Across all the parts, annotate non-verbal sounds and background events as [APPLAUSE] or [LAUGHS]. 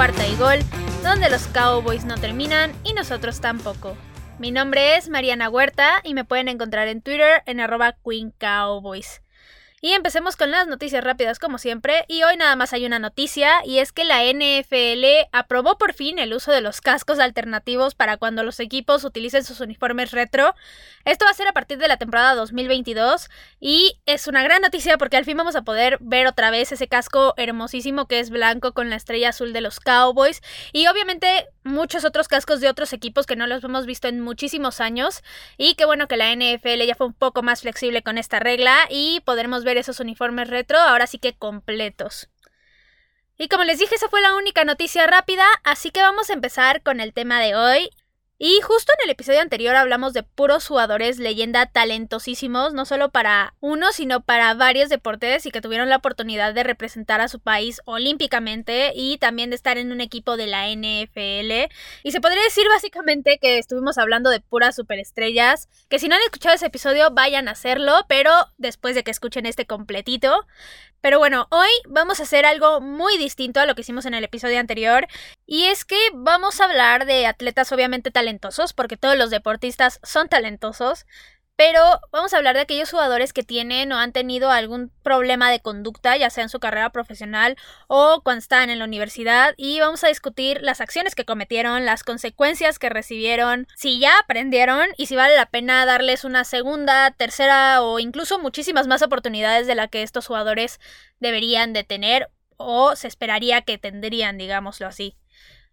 cuarta y gol, donde los Cowboys no terminan y nosotros tampoco. Mi nombre es Mariana Huerta y me pueden encontrar en Twitter en arroba Cowboys. Y empecemos con las noticias rápidas como siempre. Y hoy nada más hay una noticia y es que la NFL aprobó por fin el uso de los cascos alternativos para cuando los equipos utilicen sus uniformes retro. Esto va a ser a partir de la temporada 2022 y es una gran noticia porque al fin vamos a poder ver otra vez ese casco hermosísimo que es blanco con la estrella azul de los Cowboys y obviamente muchos otros cascos de otros equipos que no los hemos visto en muchísimos años y qué bueno que la NFL ya fue un poco más flexible con esta regla y podremos ver esos uniformes retro, ahora sí que completos. Y como les dije, esa fue la única noticia rápida, así que vamos a empezar con el tema de hoy. Y justo en el episodio anterior hablamos de puros jugadores leyenda talentosísimos, no solo para uno, sino para varios deportes y que tuvieron la oportunidad de representar a su país olímpicamente y también de estar en un equipo de la NFL. Y se podría decir básicamente que estuvimos hablando de puras superestrellas, que si no han escuchado ese episodio vayan a hacerlo, pero después de que escuchen este completito. Pero bueno, hoy vamos a hacer algo muy distinto a lo que hicimos en el episodio anterior y es que vamos a hablar de atletas obviamente talentosos, porque todos los deportistas son talentosos, pero vamos a hablar de aquellos jugadores que tienen o han tenido algún problema de conducta, ya sea en su carrera profesional o cuando están en la universidad, y vamos a discutir las acciones que cometieron, las consecuencias que recibieron, si ya aprendieron y si vale la pena darles una segunda, tercera o incluso muchísimas más oportunidades de la que estos jugadores deberían de tener o se esperaría que tendrían, digámoslo así.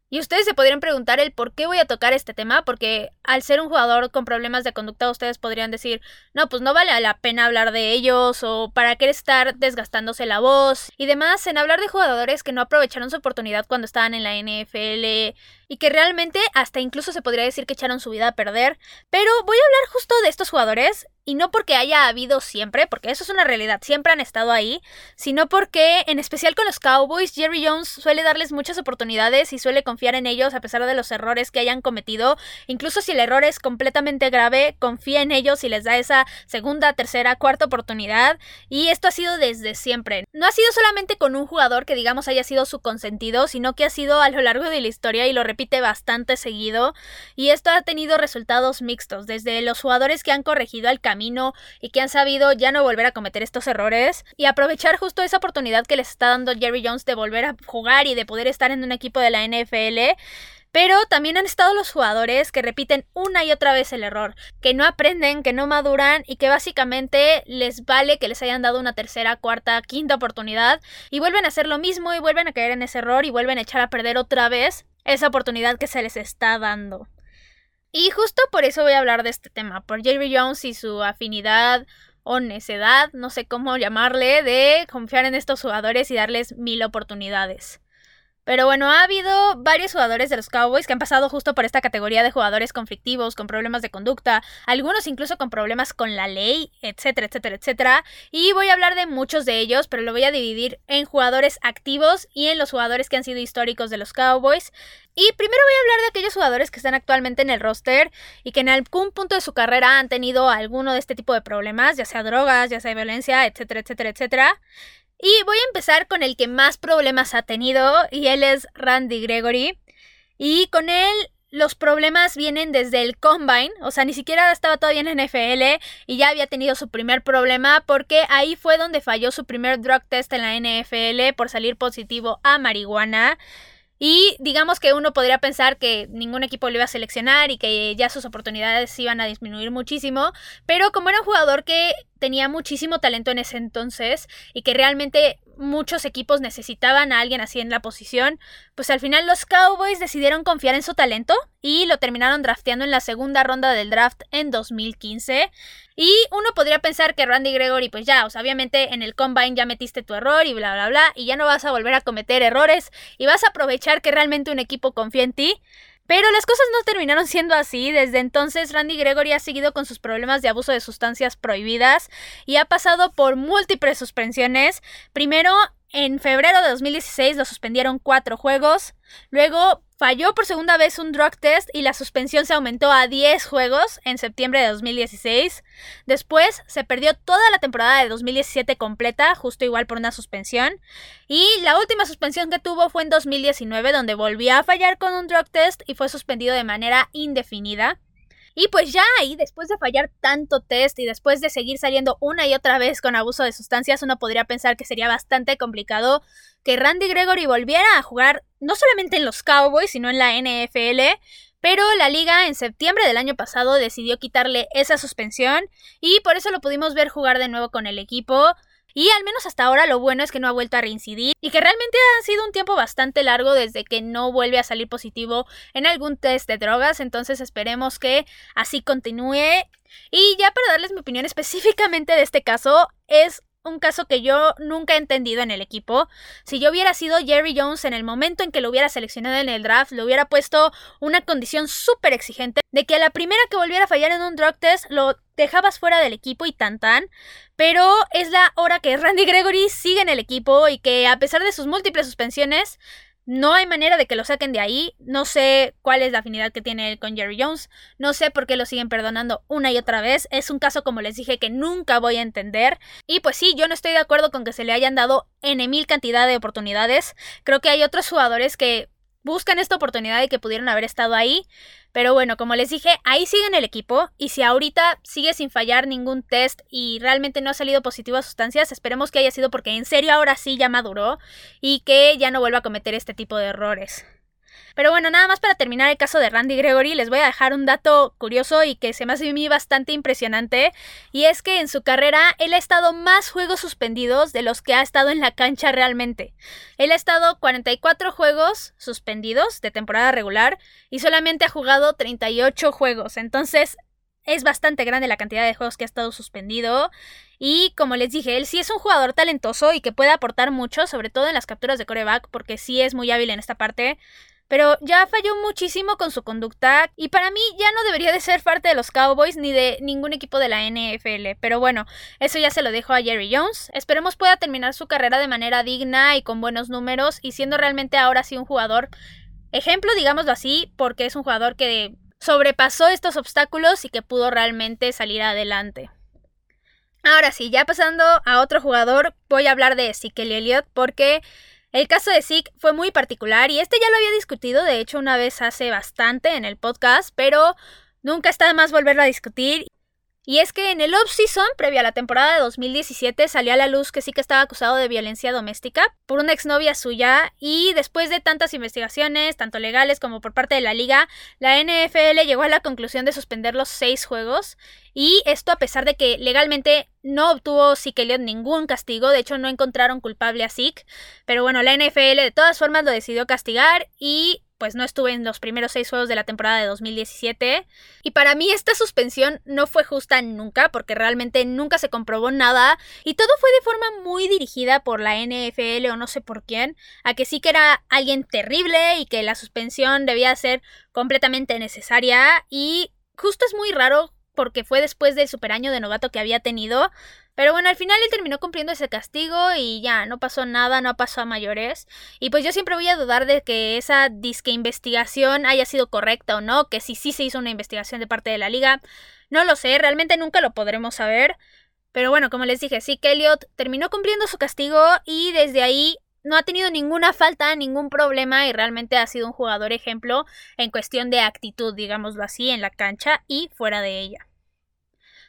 Y ustedes se podrían preguntar el por qué voy a tocar este tema, porque al ser un jugador con problemas de conducta, ustedes podrían decir, no, pues no vale la pena hablar de ellos, o para qué estar desgastándose la voz, y demás, en hablar de jugadores que no aprovecharon su oportunidad cuando estaban en la NFL, y que realmente hasta incluso se podría decir que echaron su vida a perder. Pero voy a hablar justo de estos jugadores y no porque haya habido siempre, porque eso es una realidad, siempre han estado ahí, sino porque, en especial con los Cowboys, Jerry Jones suele darles muchas oportunidades y suele confiar en ellos a pesar de los errores que hayan cometido. Incluso si el error es completamente grave, confía en ellos y les da esa segunda, tercera, cuarta oportunidad. Y esto ha sido desde siempre. No ha sido solamente con un jugador que digamos haya sido su consentido, sino que ha sido a lo largo de la historia y lo repite bastante seguido. Y esto ha tenido resultados mixtos, desde los jugadores que han corregido el camino y que han sabido ya no volver a cometer estos errores y aprovechar justo esa oportunidad que les está dando Jerry Jones de volver a jugar y de poder estar en un equipo de la NFL. Pero también han estado los jugadores que repiten una y otra vez el error, que no aprenden, que no maduran y que básicamente les vale que les hayan dado una tercera, cuarta, quinta oportunidad y vuelven a hacer lo mismo y vuelven a caer en ese error y vuelven a echar a perder otra vez esa oportunidad que se les está dando. Y justo por eso voy a hablar de este tema, por Jerry Jones y su afinidad o necedad, no sé cómo llamarle, de confiar en estos jugadores y darles mil oportunidades. Pero bueno, ha habido varios jugadores de los Cowboys que han pasado justo por esta categoría de jugadores conflictivos, con problemas de conducta, algunos incluso con problemas con la ley, etcétera, etcétera, etcétera. Y voy a hablar de muchos de ellos, pero lo voy a dividir en jugadores activos y en los jugadores que han sido históricos de los Cowboys. Y primero voy a hablar de aquellos jugadores que están actualmente en el roster y que en algún punto de su carrera han tenido alguno de este tipo de problemas, ya sea drogas, ya sea violencia, etcétera, etcétera, etcétera. Y voy a empezar con el que más problemas ha tenido y él es Randy Gregory. Y con él los problemas vienen desde el combine, o sea, ni siquiera estaba todavía en NFL y ya había tenido su primer problema porque ahí fue donde falló su primer drug test en la NFL por salir positivo a marihuana. Y digamos que uno podría pensar que ningún equipo lo iba a seleccionar y que ya sus oportunidades iban a disminuir muchísimo, pero como era un jugador que tenía muchísimo talento en ese entonces y que realmente muchos equipos necesitaban a alguien así en la posición, pues al final los Cowboys decidieron confiar en su talento y lo terminaron drafteando en la segunda ronda del draft en 2015. Y uno podría pensar que Randy Gregory, pues ya, obviamente en el combine ya metiste tu error y bla, bla, bla, y ya no vas a volver a cometer errores y vas a aprovechar que realmente un equipo confía en ti. Pero las cosas no terminaron siendo así. Desde entonces, Randy Gregory ha seguido con sus problemas de abuso de sustancias prohibidas y ha pasado por múltiples suspensiones. Primero, en febrero de 2016 lo suspendieron cuatro juegos. Luego falló por segunda vez un drug test y la suspensión se aumentó a 10 juegos en septiembre de 2016. Después se perdió toda la temporada de 2017 completa, justo igual por una suspensión. Y la última suspensión que tuvo fue en 2019, donde volvió a fallar con un drug test y fue suspendido de manera indefinida. Y pues ya ahí, después de fallar tanto test y después de seguir saliendo una y otra vez con abuso de sustancias, uno podría pensar que sería bastante complicado que Randy Gregory volviera a jugar no solamente en los Cowboys, sino en la NFL. Pero la liga en septiembre del año pasado decidió quitarle esa suspensión y por eso lo pudimos ver jugar de nuevo con el equipo. Y al menos hasta ahora lo bueno es que no ha vuelto a reincidir y que realmente ha sido un tiempo bastante largo desde que no vuelve a salir positivo en algún test de drogas, entonces esperemos que así continúe. Y ya para darles mi opinión específicamente de este caso, es un caso que yo nunca he entendido en el equipo. Si yo hubiera sido Jerry Jones en el momento en que lo hubiera seleccionado en el draft, le hubiera puesto una condición súper exigente de que a la primera que volviera a fallar en un drug test lo dejabas fuera del equipo y tan tan. Pero es la hora que Randy Gregory sigue en el equipo y que a pesar de sus múltiples suspensiones, no hay manera de que lo saquen de ahí. No sé cuál es la afinidad que tiene él con Jerry Jones. No sé por qué lo siguen perdonando una y otra vez. Es un caso, como les dije, que nunca voy a entender. Y pues sí, yo no estoy de acuerdo con que se le hayan dado N mil cantidad de oportunidades. Creo que hay otros jugadores que buscan esta oportunidad y que pudieron haber estado ahí. Pero bueno, como les dije, ahí sigue en el equipo y si ahorita sigue sin fallar ningún test y realmente no ha salido positivo a sustancias, esperemos que haya sido porque en serio ahora sí ya maduró y que ya no vuelva a cometer este tipo de errores. Pero bueno, nada más para terminar el caso de Randy Gregory, les voy a dejar un dato curioso y que se me hace a mí bastante impresionante. Y es que en su carrera él ha estado más juegos suspendidos de los que ha estado en la cancha realmente. Él ha estado 44 juegos suspendidos de temporada regular y solamente ha jugado 38 juegos. Entonces es bastante grande la cantidad de juegos que ha estado suspendido. Y como les dije, él sí es un jugador talentoso y que puede aportar mucho, sobre todo en las capturas de coreback, porque sí es muy hábil en esta parte pero ya falló muchísimo con su conducta y para mí ya no debería de ser parte de los Cowboys ni de ningún equipo de la NFL. Pero bueno, eso ya se lo dejo a Jerry Jones. Esperemos pueda terminar su carrera de manera digna y con buenos números y siendo realmente ahora sí un jugador ejemplo, digámoslo así, porque es un jugador que sobrepasó estos obstáculos y que pudo realmente salir adelante. Ahora sí, ya pasando a otro jugador, voy a hablar de Ezekiel Elliott porque el caso de Zeke fue muy particular y este ya lo había discutido, de hecho, una vez hace bastante en el podcast, pero nunca está de más volverlo a discutir. Y es que en el off-season, previa a la temporada de 2017, salió a la luz que sí que estaba acusado de violencia doméstica por una exnovia suya y después de tantas investigaciones, tanto legales como por parte de la liga, la NFL llegó a la conclusión de suspender los seis juegos y esto a pesar de que legalmente no obtuvo Zeke ningún castigo, de hecho no encontraron culpable a Zeke, pero bueno, la NFL de todas formas lo decidió castigar y pues no estuve en los primeros seis juegos de la temporada de 2017. Y para mí esta suspensión no fue justa nunca, porque realmente nunca se comprobó nada. Y todo fue de forma muy dirigida por la NFL o no sé por quién, a que sí que era alguien terrible y que la suspensión debía ser completamente necesaria. Y justo es muy raro porque fue después del super año de novato que había tenido. Pero bueno, al final él terminó cumpliendo ese castigo y ya, no pasó nada, no pasó a mayores. Y pues yo siempre voy a dudar de que esa disque investigación haya sido correcta o no, que si sí se hizo una investigación de parte de la liga. No lo sé, realmente nunca lo podremos saber. Pero bueno, como les dije, sí que Elliot terminó cumpliendo su castigo y desde ahí no ha tenido ninguna falta, ningún problema y realmente ha sido un jugador ejemplo en cuestión de actitud, digámoslo así, en la cancha y fuera de ella.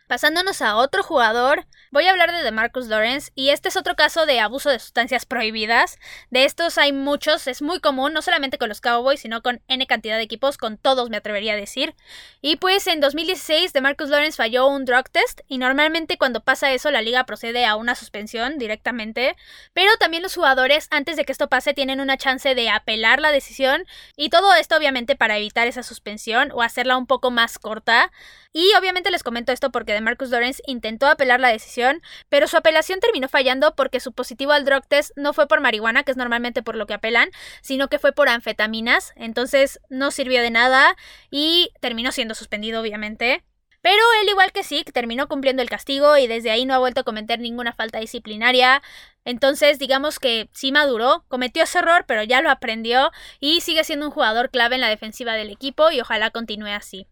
Pasándonos a otro jugador, voy a hablar de DeMarcus Lawrence y este es otro caso de abuso de sustancias prohibidas. De estos hay muchos, es muy común, no solamente con los Cowboys, sino con N cantidad de equipos, con todos me atrevería a decir. Y pues en 2016 DeMarcus Lawrence falló un drug test y normalmente cuando pasa eso la liga procede a una suspensión directamente, pero también los jugadores antes de que esto pase tienen una chance de apelar la decisión y todo esto obviamente para evitar esa suspensión o hacerla un poco más corta. Y obviamente les comento esto porque de Marcus Lawrence intentó apelar la decisión, pero su apelación terminó fallando porque su positivo al drug test no fue por marihuana, que es normalmente por lo que apelan, sino que fue por anfetaminas, entonces no sirvió de nada y terminó siendo suspendido obviamente. Pero él, igual que Zeke, terminó cumpliendo el castigo y desde ahí no ha vuelto a cometer ninguna falta disciplinaria. Entonces, digamos que sí maduró, cometió ese error, pero ya lo aprendió y sigue siendo un jugador clave en la defensiva del equipo y ojalá continúe así.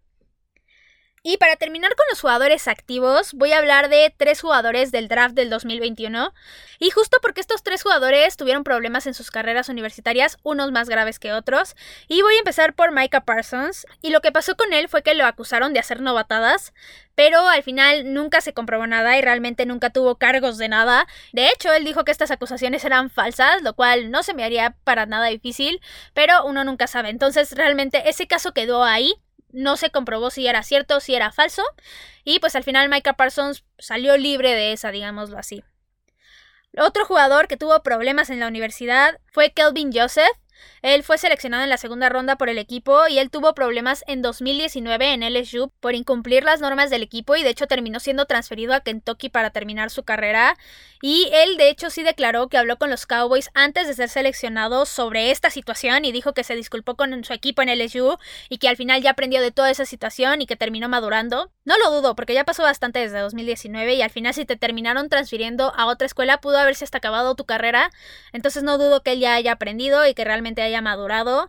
Y para terminar con los jugadores activos, voy a hablar de tres jugadores del draft del 2021. Y justo porque estos tres jugadores tuvieron problemas en sus carreras universitarias, unos más graves que otros. Y voy a empezar por Micah Parsons. Y lo que pasó con él fue que lo acusaron de hacer novatadas. Pero al final nunca se comprobó nada y realmente nunca tuvo cargos de nada. De hecho, él dijo que estas acusaciones eran falsas, lo cual no se me haría para nada difícil, pero uno nunca sabe. Entonces realmente ese caso quedó ahí no se comprobó si era cierto o si era falso. Y pues al final Micah Parsons salió libre de esa, digámoslo así. Otro jugador que tuvo problemas en la universidad fue Kelvin Joseph. Él fue seleccionado en la segunda ronda por el equipo y él tuvo problemas en 2019 en LSU por incumplir las normas del equipo y de hecho terminó siendo transferido a Kentucky para terminar su carrera. Y él de hecho sí declaró que habló con los Cowboys antes de ser seleccionado sobre esta situación y dijo que se disculpó con su equipo en LSU y que al final ya aprendió de toda esa situación y que terminó madurando. No lo dudo porque ya pasó bastante desde 2019 y al final si te terminaron transfiriendo a otra escuela pudo haberse hasta acabado tu carrera. Entonces no dudo que él ya haya aprendido y que realmente haya madurado.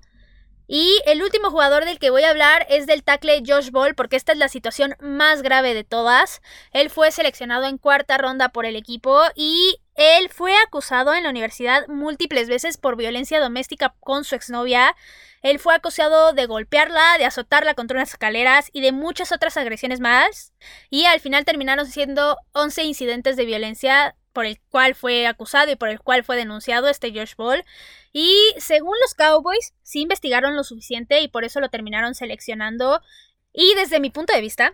Y el último jugador del que voy a hablar es del tackle Josh Ball, porque esta es la situación más grave de todas. Él fue seleccionado en cuarta ronda por el equipo y él fue acusado en la universidad múltiples veces por violencia doméstica con su exnovia. Él fue acusado de golpearla, de azotarla contra unas escaleras y de muchas otras agresiones más. Y al final terminaron siendo 11 incidentes de violencia por el cual fue acusado y por el cual fue denunciado este Josh Ball. Y según los Cowboys, sí investigaron lo suficiente y por eso lo terminaron seleccionando. Y desde mi punto de vista,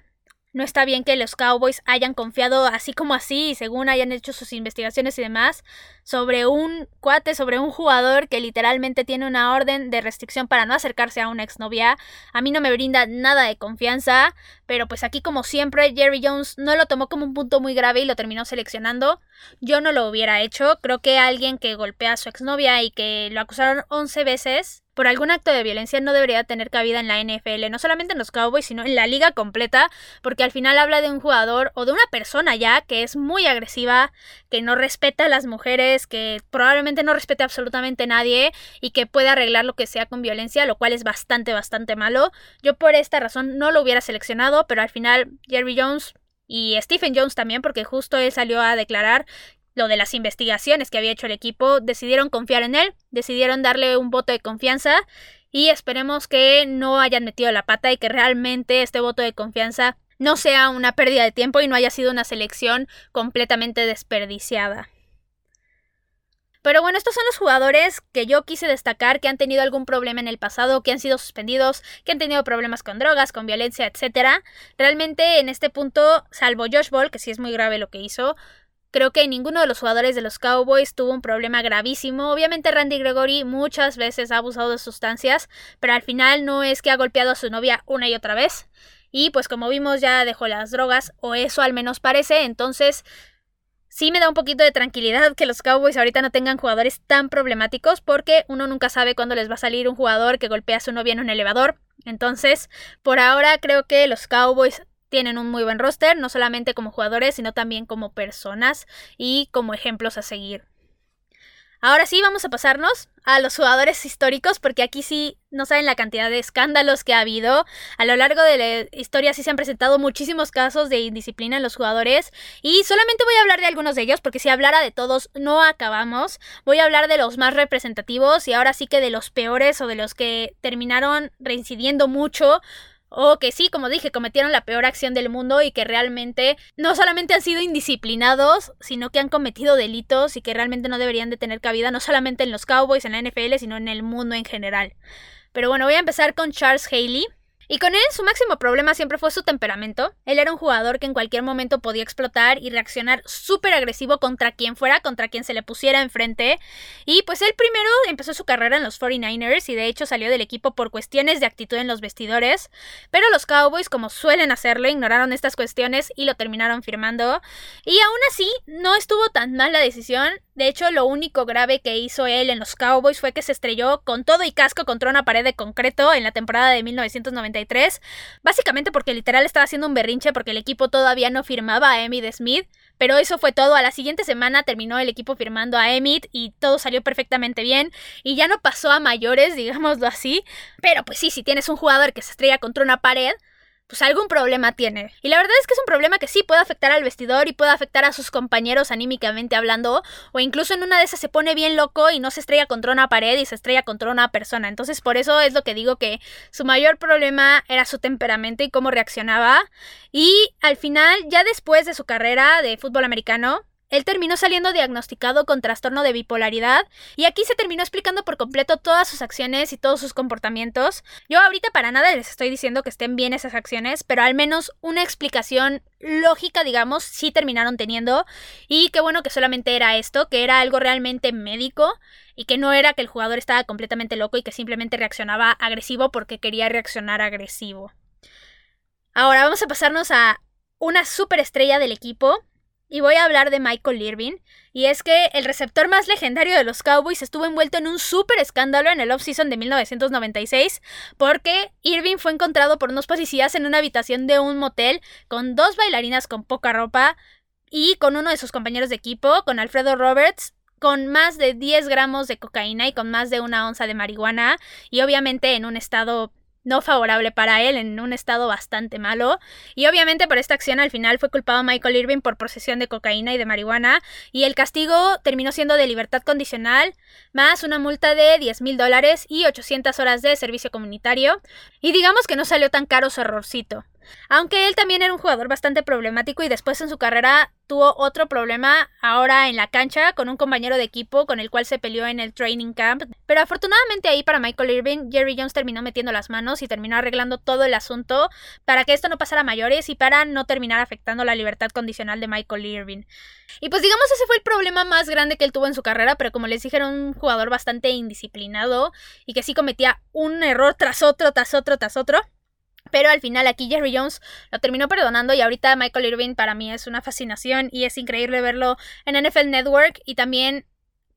no está bien que los Cowboys hayan confiado así como así, según hayan hecho sus investigaciones y demás, sobre un cuate, sobre un jugador que literalmente tiene una orden de restricción para no acercarse a una exnovia. A mí no me brinda nada de confianza, pero pues aquí como siempre Jerry Jones no lo tomó como un punto muy grave y lo terminó seleccionando. Yo no lo hubiera hecho, creo que alguien que golpea a su exnovia y que lo acusaron 11 veces por algún acto de violencia no debería tener cabida en la NFL, no solamente en los Cowboys, sino en la liga completa, porque al final habla de un jugador o de una persona ya que es muy agresiva, que no respeta a las mujeres, que probablemente no respete absolutamente a nadie y que puede arreglar lo que sea con violencia, lo cual es bastante, bastante malo. Yo por esta razón no lo hubiera seleccionado, pero al final Jerry Jones y Stephen Jones también, porque justo él salió a declarar lo de las investigaciones que había hecho el equipo, decidieron confiar en él, decidieron darle un voto de confianza y esperemos que no hayan metido la pata y que realmente este voto de confianza no sea una pérdida de tiempo y no haya sido una selección completamente desperdiciada. Pero bueno, estos son los jugadores que yo quise destacar que han tenido algún problema en el pasado, que han sido suspendidos, que han tenido problemas con drogas, con violencia, etc. Realmente en este punto, salvo Josh Ball, que sí es muy grave lo que hizo, Creo que ninguno de los jugadores de los Cowboys tuvo un problema gravísimo. Obviamente Randy Gregory muchas veces ha abusado de sustancias, pero al final no es que ha golpeado a su novia una y otra vez. Y pues como vimos ya dejó las drogas, o eso al menos parece, entonces sí me da un poquito de tranquilidad que los Cowboys ahorita no tengan jugadores tan problemáticos porque uno nunca sabe cuándo les va a salir un jugador que golpea a su novia en un elevador. Entonces, por ahora creo que los Cowboys tienen un muy buen roster, no solamente como jugadores, sino también como personas y como ejemplos a seguir. Ahora sí, vamos a pasarnos a los jugadores históricos, porque aquí sí no saben la cantidad de escándalos que ha habido. A lo largo de la historia sí se han presentado muchísimos casos de indisciplina en los jugadores. Y solamente voy a hablar de algunos de ellos, porque si hablara de todos no acabamos. Voy a hablar de los más representativos y ahora sí que de los peores o de los que terminaron reincidiendo mucho o que sí, como dije, cometieron la peor acción del mundo y que realmente no solamente han sido indisciplinados, sino que han cometido delitos y que realmente no deberían de tener cabida no solamente en los Cowboys, en la NFL, sino en el mundo en general. Pero bueno, voy a empezar con Charles Haley. Y con él su máximo problema siempre fue su temperamento. Él era un jugador que en cualquier momento podía explotar y reaccionar súper agresivo contra quien fuera, contra quien se le pusiera enfrente. Y pues él primero empezó su carrera en los 49ers y de hecho salió del equipo por cuestiones de actitud en los vestidores. Pero los Cowboys, como suelen hacerlo, ignoraron estas cuestiones y lo terminaron firmando. Y aún así, no estuvo tan mal la decisión De hecho, lo único grave que hizo él en los Cowboys fue que se estrelló con todo y casco contra una pared de concreto en la temporada de 1993, básicamente porque literal estaba haciendo un berrinche porque el equipo todavía no firmaba a Emmitt Smith, pero eso fue todo. A la siguiente semana terminó el equipo firmando a Emmitt y todo salió perfectamente bien y ya no pasó a mayores, [LAUGHS] digámoslo así. Pero pues sí, si tienes un jugador que se estrella contra una pared, pues algún problema tiene. Y la verdad es que es un problema que sí puede afectar al vestidor y puede afectar a sus compañeros anímicamente hablando, o incluso en una de esas se pone bien loco y no se estrella contra una pared y se estrella contra una persona. Entonces por eso es lo que digo que su mayor problema era su temperamento y cómo reaccionaba. Y al final, ya después de su carrera de fútbol americano, él terminó saliendo diagnosticado con trastorno de bipolaridad y aquí se terminó explicando por completo todas sus acciones y todos sus comportamientos. Yo ahorita para nada les estoy diciendo que estén bien esas acciones, pero al menos una explicación lógica, digamos, sí terminaron teniendo y qué bueno que solamente era esto, que era algo realmente médico y que no era que el jugador estaba completamente loco y que simplemente reaccionaba agresivo porque quería reaccionar agresivo. Ahora vamos a pasarnos a una superestrella del equipo, y voy a hablar de Michael Irving. Y es que el receptor más legendario de los Cowboys estuvo envuelto en un súper escándalo en el offseason de 1996 porque Irving fue encontrado por unos policías en una habitación de un motel con dos bailarinas con poca ropa y con uno de sus compañeros de equipo, con Alfredo Roberts, con más de 10 gramos de cocaína y con más de una onza de marihuana y obviamente en un estado no favorable para él, en un estado bastante malo. Y obviamente por esta acción al final fue culpado Michael Irving por posesión de cocaína y de marihuana. Y el castigo terminó siendo de libertad condicional, más una multa de 10 mil dólares y 800 horas de servicio comunitario. Y digamos que no salió tan caro su errorcito. Aunque él también era un jugador bastante problemático y después en su carrera tuvo otro problema ahora en la cancha con un compañero de equipo con el cual se peleó en el training camp. Pero afortunadamente ahí para Michael Irving, Jerry Jones terminó metiendo las manos y terminó arreglando todo el asunto para que esto no pasara a mayores y para no terminar afectando la libertad condicional de Michael Irving. Y pues digamos ese fue el problema más grande que él tuvo en su carrera, pero como les dije era un jugador bastante indisciplinado y que sí cometía un error tras otro, tras otro, tras otro. Pero al final aquí Jerry Jones lo terminó perdonando y ahorita Michael Irving para mí es una fascinación y es increíble verlo en NFL Network y también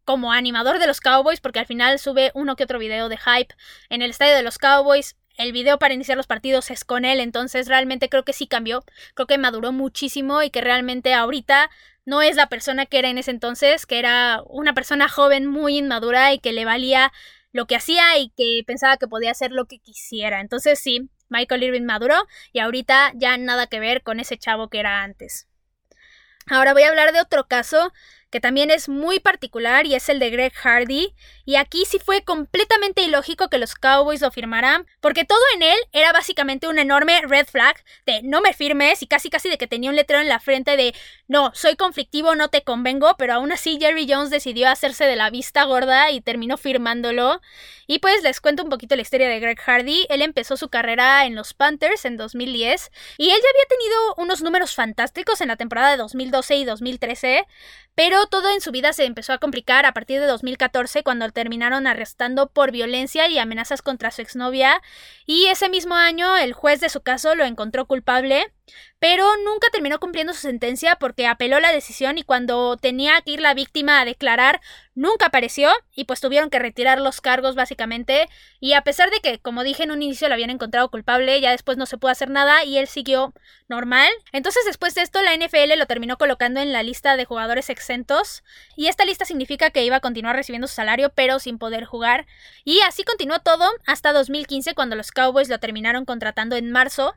como animador de los Cowboys porque al final sube uno que otro video de hype en el estadio de los Cowboys. El video para iniciar los partidos es con él, entonces realmente creo que sí cambió, creo que maduró muchísimo y que realmente ahorita no es la persona que era en ese entonces, que era una persona joven muy inmadura y que le valía lo que hacía y que pensaba que podía hacer lo que quisiera. Entonces sí, Michael Irving maduró y ahorita ya nada que ver con ese chavo que era antes. Ahora voy a hablar de otro caso que también es muy particular y es el de Greg Hardy. Y aquí sí fue completamente ilógico que los Cowboys lo firmaran, porque todo en él era básicamente un enorme red flag de no me firmes y casi casi de que tenía un letrero en la frente de no, soy conflictivo, no te convengo, pero aún así Jerry Jones decidió hacerse de la vista gorda y terminó firmándolo. Y pues les cuento un poquito la historia de Greg Hardy. Él empezó su carrera en los Panthers en 2010 y él ya había tenido unos números fantásticos en la temporada de 2012 y 2013, pero todo en su vida se empezó a complicar a partir de 2014 cuando terminaron arrestando por violencia y amenazas contra su exnovia y ese mismo año el juez de su caso lo encontró culpable pero nunca terminó cumpliendo su sentencia porque apeló la decisión y cuando tenía que ir la víctima a declarar, nunca apareció y pues tuvieron que retirar los cargos básicamente. Y a pesar de que, como dije en un inicio, lo habían encontrado culpable, ya después no se pudo hacer nada y él siguió normal. Entonces después de esto la NFL lo terminó colocando en la lista de jugadores exentos y esta lista significa que iba a continuar recibiendo su salario pero sin poder jugar. Y así continuó todo hasta 2015 cuando los Cowboys lo terminaron contratando en marzo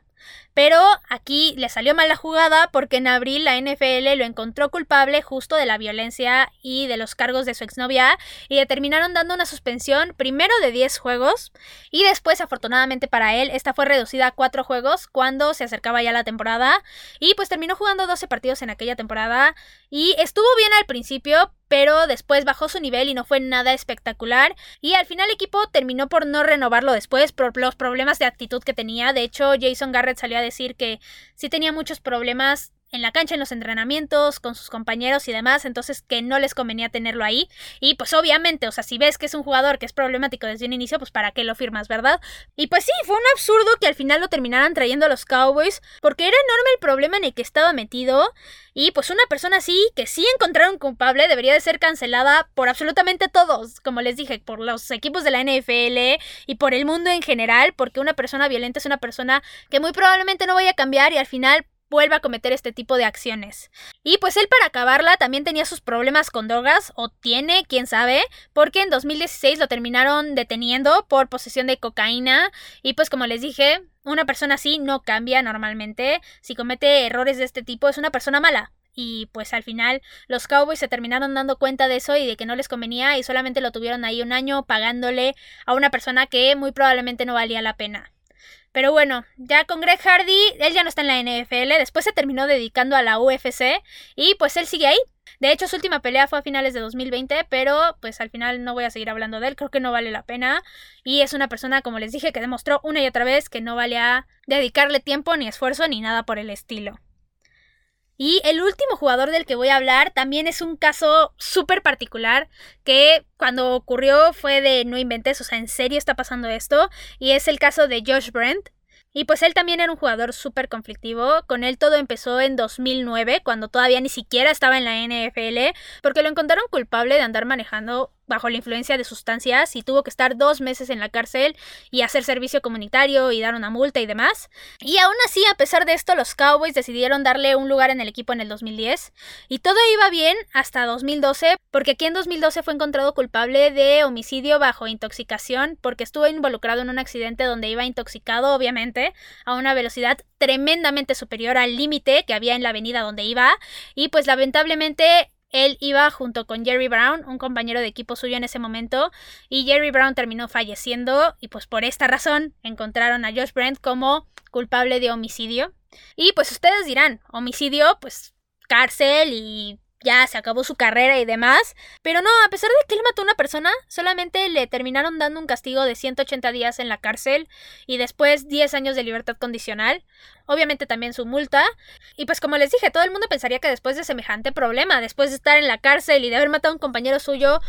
pero aquí le salió mal la jugada porque en abril la NFL lo encontró culpable justo de la violencia y de los cargos de su exnovia y le terminaron dando una suspensión primero de 10 juegos y después afortunadamente para él esta fue reducida a 4 juegos cuando se acercaba ya la temporada y pues terminó jugando 12 partidos en aquella temporada y estuvo bien al principio pero después bajó su nivel y no fue nada espectacular. Y al final el equipo terminó por no renovarlo después por los problemas de actitud que tenía. De hecho, Jason Garrett salió a decir que sí tenía muchos problemas en la cancha, en los entrenamientos, con sus compañeros y demás, entonces que no les convenía tenerlo ahí. Y pues obviamente, o sea, si ves que es un jugador que es problemático desde un inicio, pues para qué lo firmas, ¿verdad? Y pues sí, fue un absurdo que al final lo terminaran trayendo a los Cowboys, porque era enorme el problema en el que estaba metido. Y pues una persona así, que sí encontraron culpable, debería de ser cancelada por absolutamente todos, como les dije, por los equipos de la NFL y por el mundo en general, porque una persona violenta es una persona que muy probablemente no vaya a cambiar y al final vuelva a cometer este tipo de acciones. Y pues él para acabarla también tenía sus problemas con drogas, o tiene, quién sabe, porque en 2016 lo terminaron deteniendo por posesión de cocaína y pues como les dije, una persona así no cambia normalmente, si comete errores de este tipo es una persona mala. Y pues al final los Cowboys se terminaron dando cuenta de eso y de que no les convenía y solamente lo tuvieron ahí un año pagándole a una persona que muy probablemente no valía la pena. Pero bueno, ya con Greg Hardy, él ya no está en la NFL, después se terminó dedicando a la UFC y pues él sigue ahí. De hecho, su última pelea fue a finales de 2020, pero pues al final no voy a seguir hablando de él, creo que no vale la pena. Y es una persona, como les dije, que demostró una y otra vez que no vale a dedicarle tiempo ni esfuerzo ni nada por el estilo. Y el último jugador del que voy a hablar también es un caso súper particular que cuando ocurrió fue de no inventes, o sea, en serio está pasando esto. Y es el caso de Josh Brent. Y pues él también era un jugador súper conflictivo. Con él todo empezó en 2009, cuando todavía ni siquiera estaba en la NFL, porque lo encontraron culpable de andar manejando bajo la influencia de sustancias y tuvo que estar dos meses en la cárcel y hacer servicio comunitario y dar una multa y demás. Y aún así, a pesar de esto, los Cowboys decidieron darle un lugar en el equipo en el 2010 y todo iba bien hasta 2012 porque aquí en 2012 fue encontrado culpable de homicidio bajo intoxicación porque estuvo involucrado en un accidente donde iba intoxicado obviamente a una velocidad tremendamente superior al límite que había en la avenida donde iba y pues lamentablemente él iba junto con Jerry Brown, un compañero de equipo suyo en ese momento, y Jerry Brown terminó falleciendo y pues por esta razón encontraron a Josh Brent como culpable de homicidio. Y pues ustedes dirán, homicidio, pues cárcel y ya se acabó su carrera y demás. Pero no, a pesar de que él mató a una persona, solamente le terminaron dando un castigo de 180 días en la cárcel y después 10 años de libertad condicional obviamente también su multa. Y pues como les dije, todo el mundo pensaría que después de semejante problema, después de estar en la cárcel y de haber matado a un compañero suyo,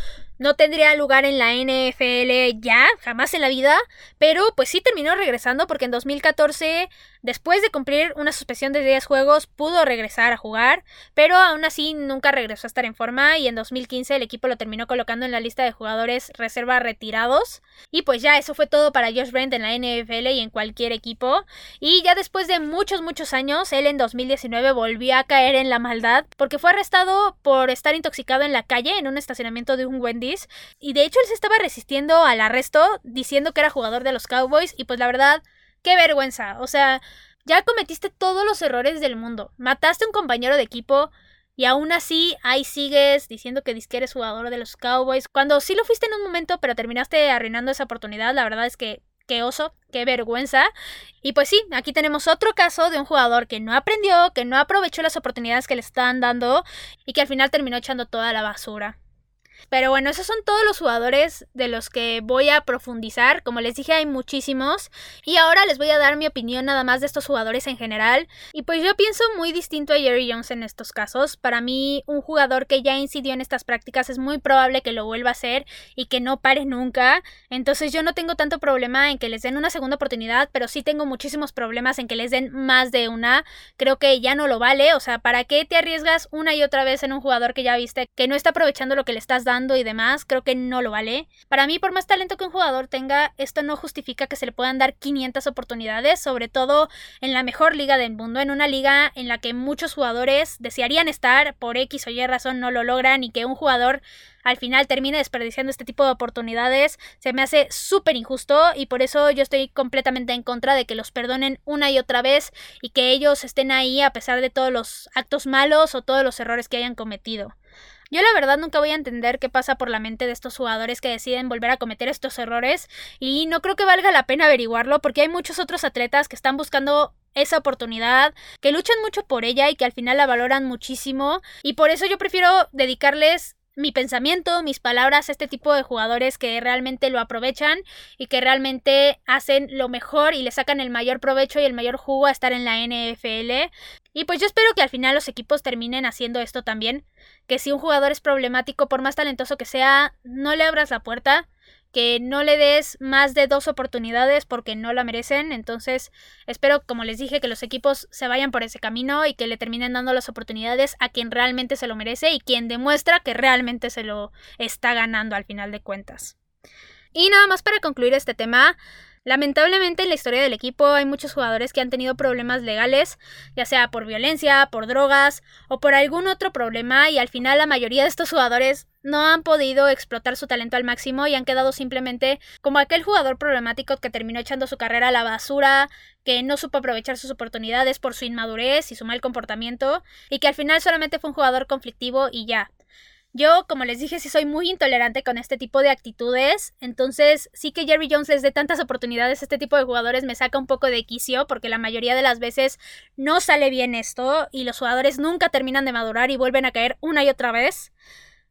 no tendría lugar en la NFL ya, jamás en la vida, pero pues sí terminó regresando porque en 2014, después de cumplir una suspensión de 10 juegos, pudo regresar a jugar, pero aún así nunca regresó a estar en forma y en 2015 el equipo lo terminó colocando en la lista de jugadores reserva retirados. Y pues ya eso fue todo para Josh Brent en la NFL y en cualquier equipo. Y ya después de muchos, muchos años, él en 2019 volvió a caer en la maldad porque fue arrestado por estar intoxicado en la calle en un estacionamiento de un Wendy's. Y de hecho él se estaba resistiendo al arresto diciendo que era jugador de los Cowboys y pues la verdad, qué vergüenza, o sea, ya cometiste todos los errores del mundo, mataste a un compañero de equipo, y aún así, ahí sigues diciendo que que eres jugador de los Cowboys. Cuando sí lo fuiste en un momento, pero terminaste arruinando esa oportunidad, la verdad es que qué oso, qué vergüenza. Y pues sí, aquí tenemos otro caso de un jugador que no aprendió, que no aprovechó las oportunidades que le estaban dando y que al final terminó echando toda la basura. Pero bueno, esos son todos los jugadores de los que voy a profundizar. Como les dije, hay muchísimos. Y ahora les voy a dar mi opinión nada más de estos jugadores en general. Y pues yo pienso muy distinto a Jerry Jones en estos casos. Para mí, un jugador que ya incidió en estas prácticas es muy probable que lo vuelva a hacer y que no pare nunca. Entonces yo no tengo tanto problema en que les den una segunda oportunidad, pero sí tengo muchísimos problemas en que les den más de una. Creo que ya no lo vale. O sea, ¿para qué te arriesgas una y otra vez en un jugador que ya viste que no está aprovechando lo que le estás dando? Y demás, creo que no lo vale. Para mí, por más talento que un jugador tenga, esto no justifica que se le puedan dar 500 oportunidades, sobre todo en la mejor liga del mundo, en una liga en la que muchos jugadores desearían estar, por X o Y razón no lo logran y que un jugador al final termine desperdiciando este tipo de oportunidades, se me hace súper injusto y por eso yo estoy completamente en contra de que los perdonen una y otra vez y que ellos estén ahí a pesar de todos los actos malos o todos los errores que hayan cometido. Yo la verdad nunca voy a entender qué pasa por la mente de estos jugadores que deciden volver a cometer estos errores y no creo que valga la pena averiguarlo porque hay muchos otros atletas que están buscando esa oportunidad, que luchan mucho por ella y que al final la valoran muchísimo y por eso yo prefiero dedicarles mi pensamiento, mis palabras a este tipo de jugadores que realmente lo aprovechan y que realmente hacen lo mejor y le sacan el mayor provecho y el mayor jugo a estar en la NFL. Y pues yo espero que al final los equipos terminen haciendo esto también, que si un jugador es problemático, por más talentoso que sea, no le abras la puerta, que no le des más de dos oportunidades porque no la merecen. Entonces, espero, como les dije, que los equipos se vayan por ese camino y que le terminen dando las oportunidades a quien realmente se lo merece y quien demuestra que realmente se lo está ganando al final de cuentas. Y nada más para concluir este tema, Lamentablemente en la historia del equipo hay muchos jugadores que han tenido problemas legales, ya sea por violencia, por drogas o por algún otro problema y al final la mayoría de estos jugadores no han podido explotar su talento al máximo y han quedado simplemente como aquel jugador problemático que terminó echando su carrera a la basura, que no supo aprovechar sus oportunidades por su inmadurez y su mal comportamiento y que al final solamente fue un jugador conflictivo y ya. Yo, como les dije, sí soy muy intolerante con este tipo de actitudes, entonces sí que Jerry Jones les dé tantas oportunidades a este tipo de jugadores me saca un poco de quicio porque la mayoría de las veces no sale bien esto y los jugadores nunca terminan de madurar y vuelven a caer una y otra vez.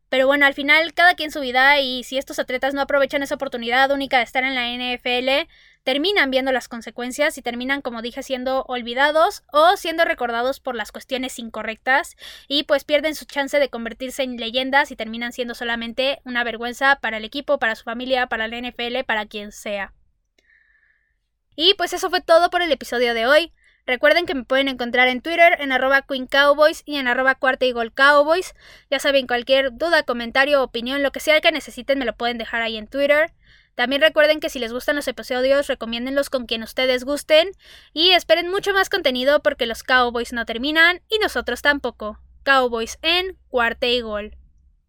Pero bueno, al final cada quien su vida y si estos atletas no aprovechan esa oportunidad única de estar en la NFL, terminan viendo las consecuencias y terminan, como dije, siendo olvidados o siendo recordados por las cuestiones incorrectas y pues pierden su chance de convertirse en leyendas y terminan siendo solamente una vergüenza para el equipo, para su familia, para la NFL, para quien sea. Y pues eso fue todo por el episodio de hoy. Recuerden que me pueden encontrar en Twitter en arroba Queen Cowboys y en arroba cuarta y. Ya saben, cualquier duda, comentario, opinión, lo que sea que necesiten me lo pueden dejar ahí en Twitter. También recuerden que si les gustan los episodios, recomiéndenlos con quien ustedes gusten. Y esperen mucho más contenido porque los Cowboys no terminan y nosotros tampoco. Cowboys en cuarta y gol.